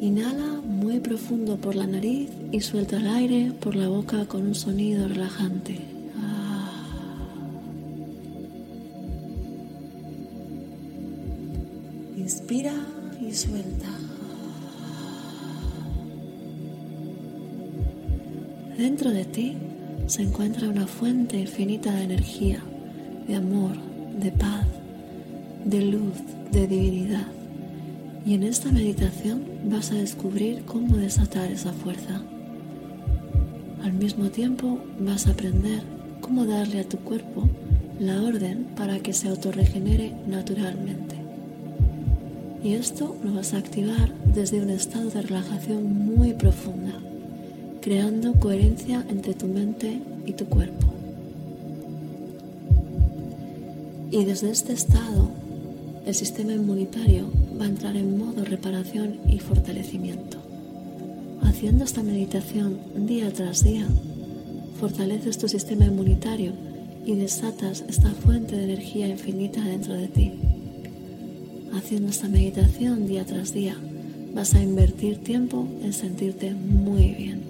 Inhala muy profundo por la nariz y suelta el aire por la boca con un sonido relajante. Ah. Inspira y suelta. Dentro de ti se encuentra una fuente infinita de energía, de amor, de paz, de luz, de divinidad. Y en esta meditación vas a descubrir cómo desatar esa fuerza. Al mismo tiempo vas a aprender cómo darle a tu cuerpo la orden para que se autorregenere naturalmente. Y esto lo vas a activar desde un estado de relajación muy profunda, creando coherencia entre tu mente y tu cuerpo. Y desde este estado, el sistema inmunitario va a entrar en modo reparación y fortalecimiento. Haciendo esta meditación día tras día, fortaleces tu sistema inmunitario y desatas esta fuente de energía infinita dentro de ti. Haciendo esta meditación día tras día, vas a invertir tiempo en sentirte muy bien.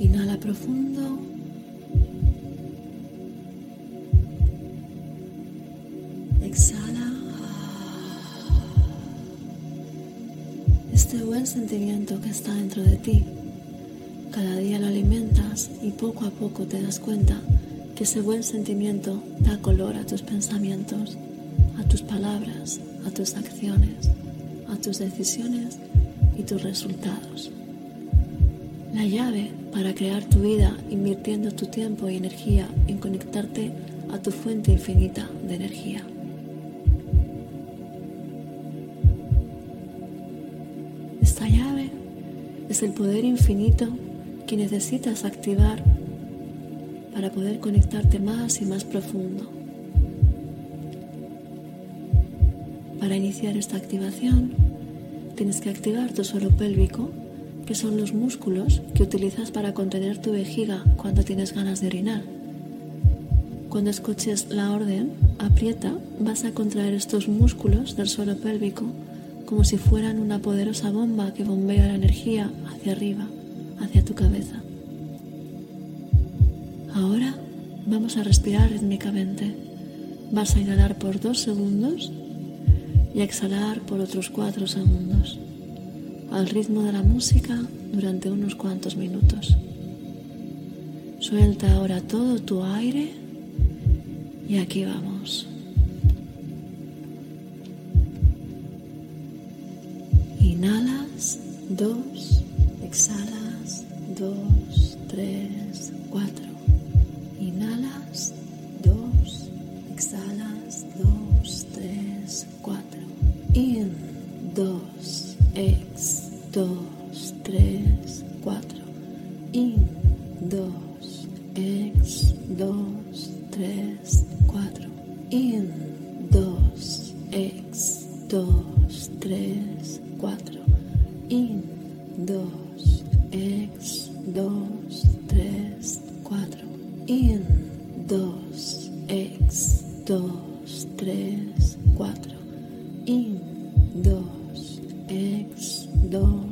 Inhala profundo. Sentimiento que está dentro de ti, cada día lo alimentas y poco a poco te das cuenta que ese buen sentimiento da color a tus pensamientos, a tus palabras, a tus acciones, a tus decisiones y tus resultados. La llave para crear tu vida invirtiendo tu tiempo y energía en conectarte a tu fuente infinita de energía. Es el poder infinito que necesitas activar para poder conectarte más y más profundo. Para iniciar esta activación, tienes que activar tu suelo pélvico, que son los músculos que utilizas para contener tu vejiga cuando tienes ganas de orinar. Cuando escuches la orden, aprieta, vas a contraer estos músculos del suelo pélvico como si fueran una poderosa bomba que bombea la energía hacia arriba, hacia tu cabeza. Ahora vamos a respirar rítmicamente. Vas a inhalar por dos segundos y a exhalar por otros cuatro segundos, al ritmo de la música durante unos cuantos minutos. Suelta ahora todo tu aire y aquí vamos. Dos, exhalas, dos, dors.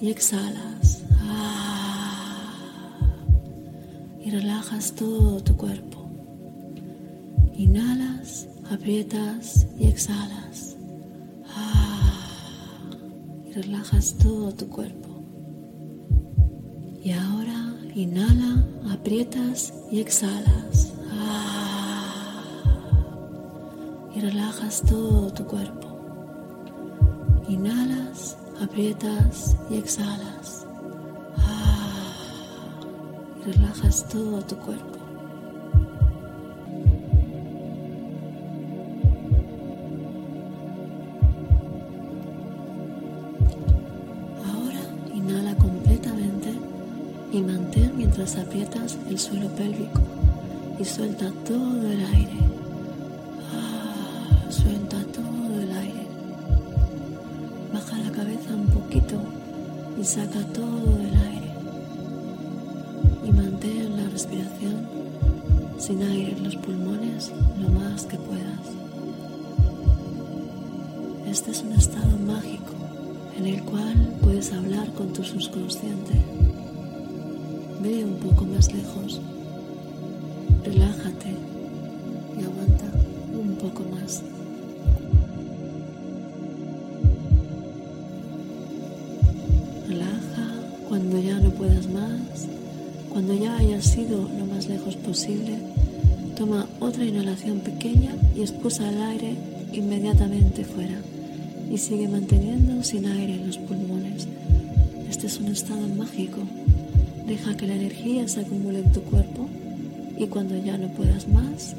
Y exhalas. Ah, y relajas todo tu cuerpo. Inhalas, aprietas y exhalas. Ah, y relajas todo tu cuerpo. Y ahora inhala, aprietas y exhalas. Ah, y relajas todo tu cuerpo. Inhalas, aprietas y exhalas. Ah, y relajas todo tu cuerpo. aprietas el suelo pélvico y suelta todo el aire. Ah, suelta y saca todo el aire. Y mantén la respiración sin aire en los pulmones lo más que puedas. Este es un estado mágico en el cual puedes hablar con tu subconsciente Ve un poco más lejos. Relájate puedas más, cuando ya hayas ido lo más lejos posible. Toma otra inhalación pequeña y expulsa el aire inmediatamente fuera y sigue manteniendo sin aire los pulmones. Este es un estado mágico Deja que la energía se acumule en tu cuerpo y cuando ya no puedas más,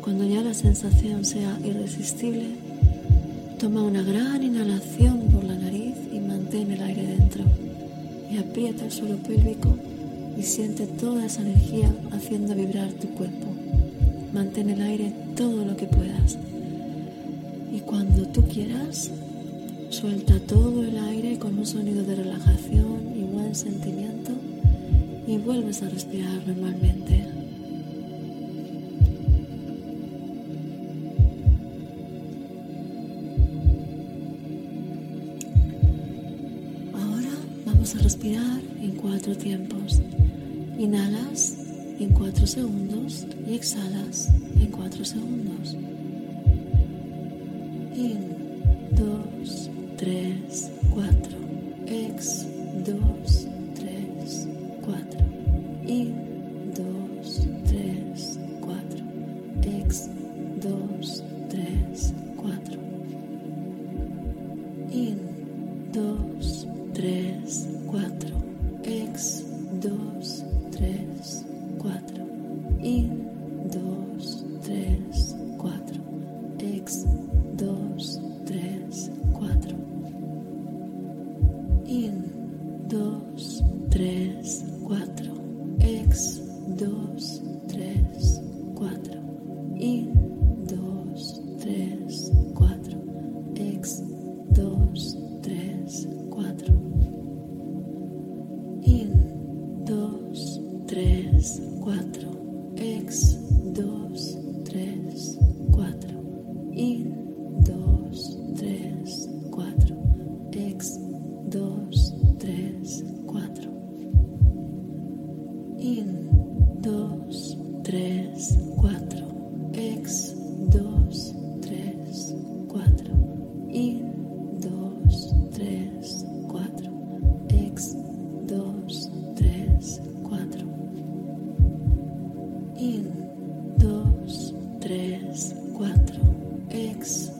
cuando ya la sensación sea irresistible, toma una gran inhalación el suelo pélvico y siente toda esa energía haciendo vibrar tu cuerpo. Mantén el aire todo lo que puedas. Y cuando tú quieras, suelta todo el aire con un sonido de relajación y buen sentimiento y vuelves a respirar normalmente. Respirar en cuatro tiempos. Inhalas en cuatro segundos y exhalas en cuatro segundos. Thanks.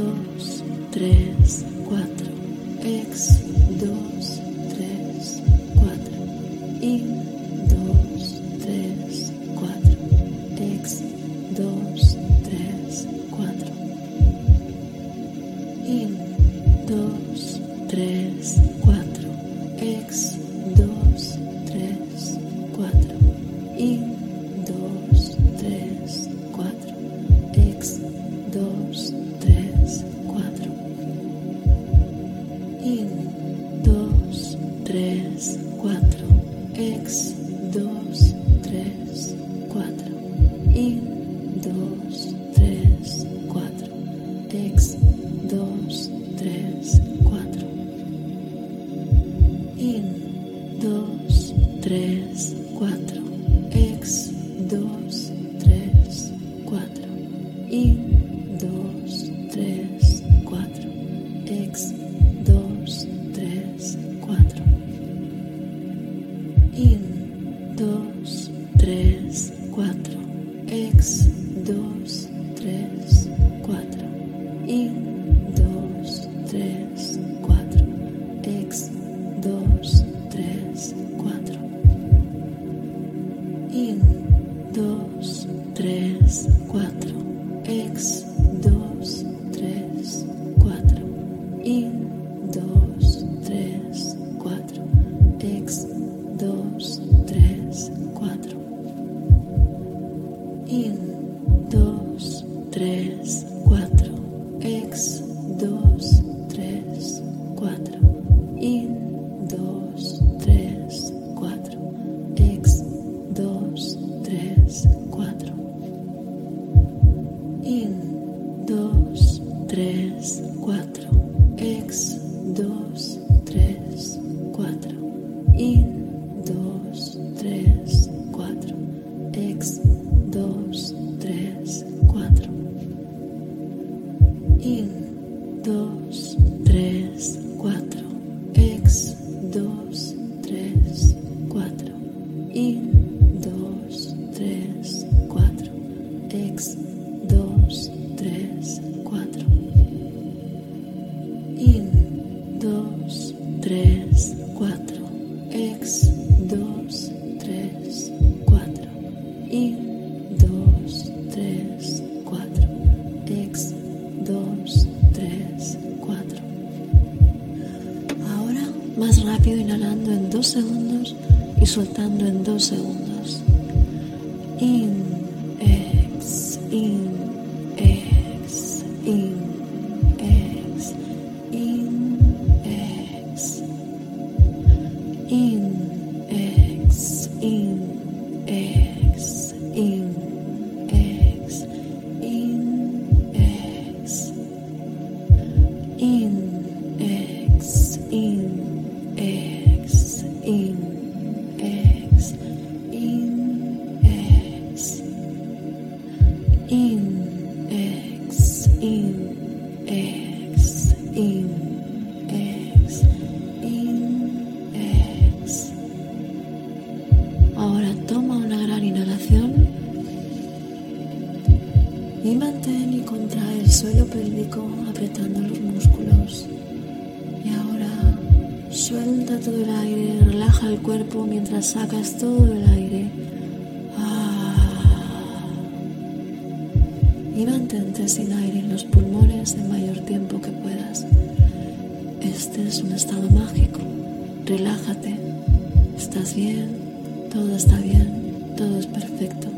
2, 3, 4, ex, 2. Sacas todo el aire. Ah. Y mantente sin aire en los pulmones el mayor tiempo que puedas. Este es un estado mágico. Relájate. Estás bien. Todo está bien. Todo es perfecto.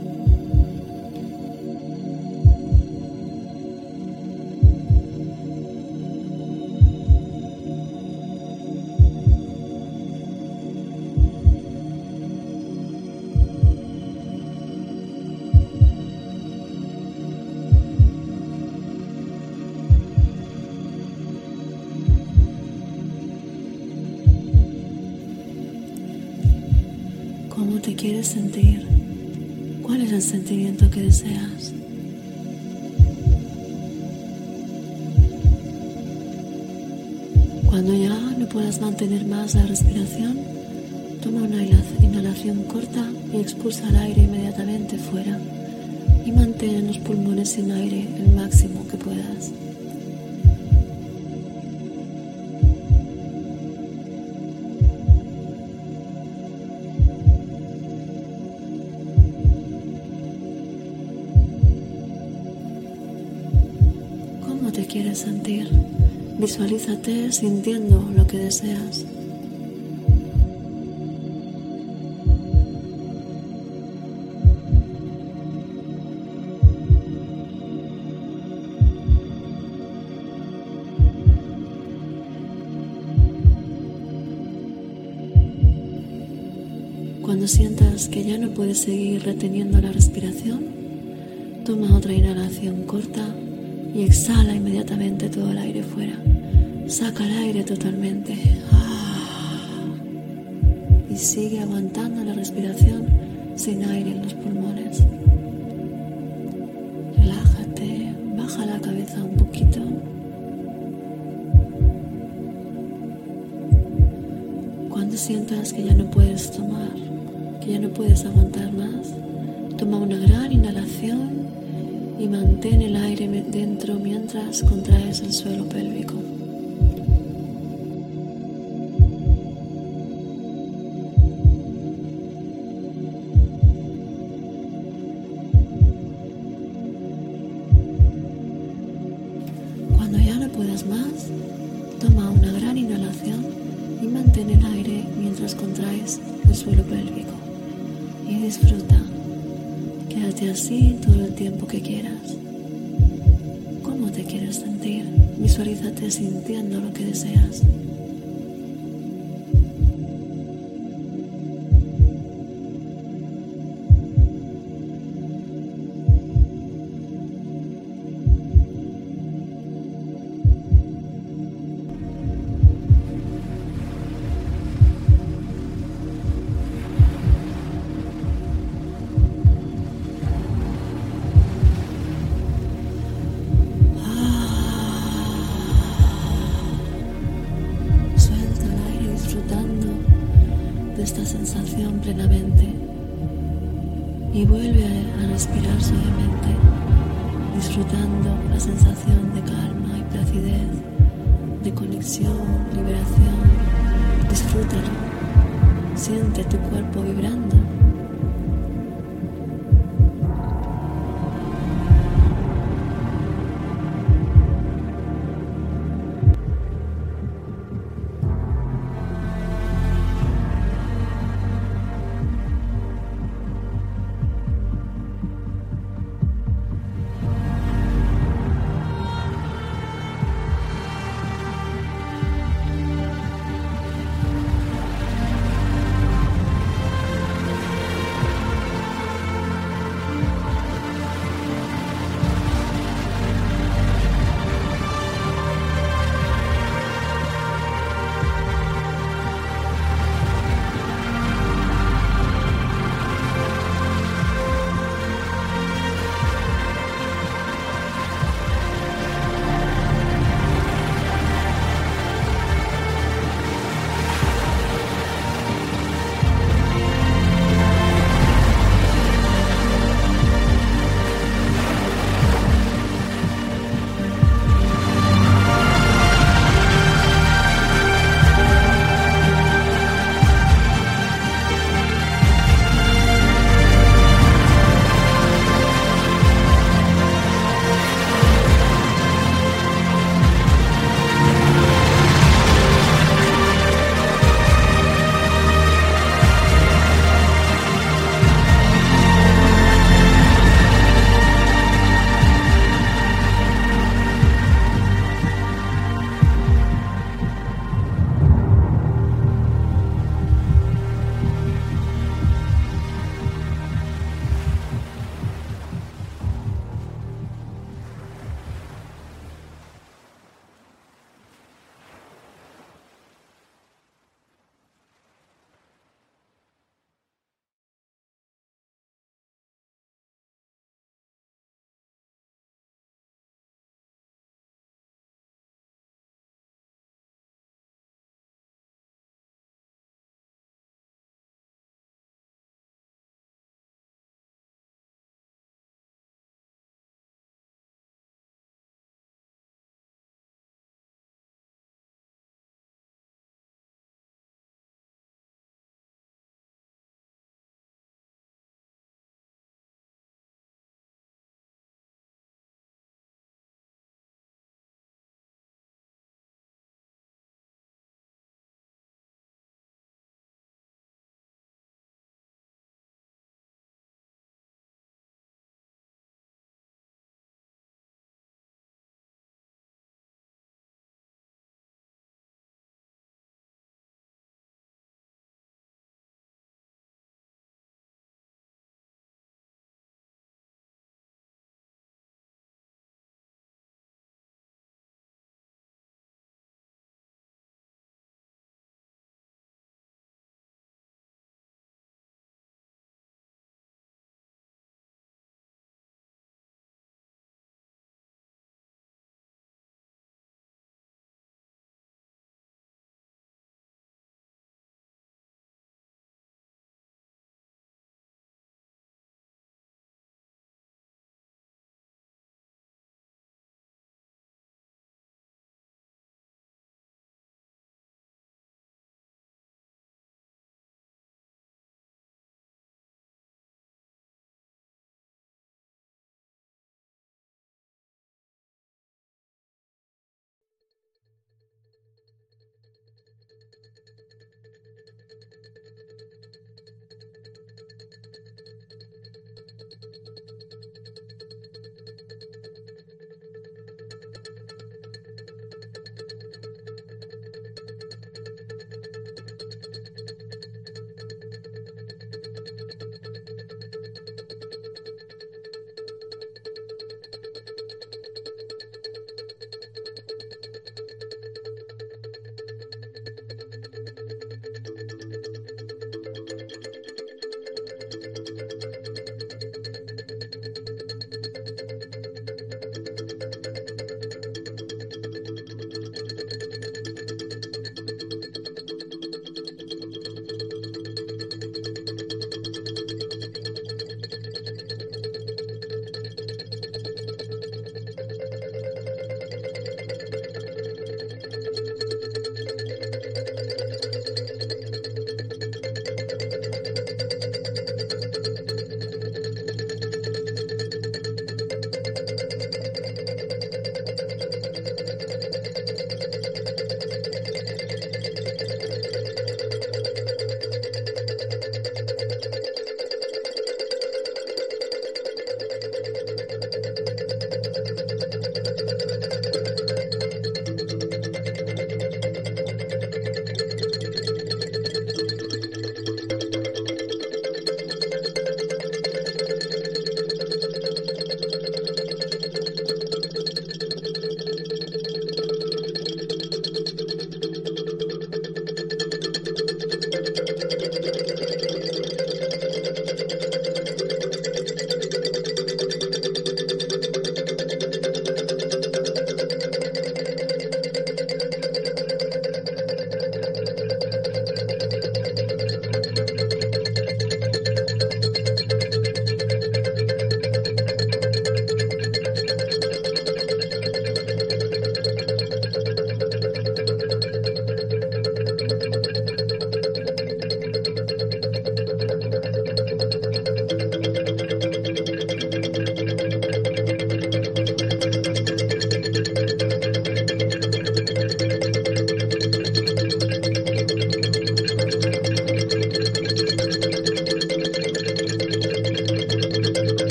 Puedas mantener más la respiración, toma una inhalación corta y expulsa el aire inmediatamente fuera y mantén los pulmones sin aire el máximo que puedas. ¿Cómo te quieres sentir? Visualízate sintiendo lo que deseas. Cuando sientas que ya no puedes seguir reteniendo la respiración, toma otra inhalación corta y exhala inmediatamente todo el aire fuera. Saca el aire totalmente. Y sigue aguantando la respiración sin aire en los pulmones. Relájate, baja la cabeza un poquito. Cuando sientas que ya no puedes tomar, que ya no puedes aguantar más, toma una gran inhalación y mantén el aire dentro mientras contraes el suelo pélvico. Sintiendo lo que deseas. Siente tu cuerpo vibrando.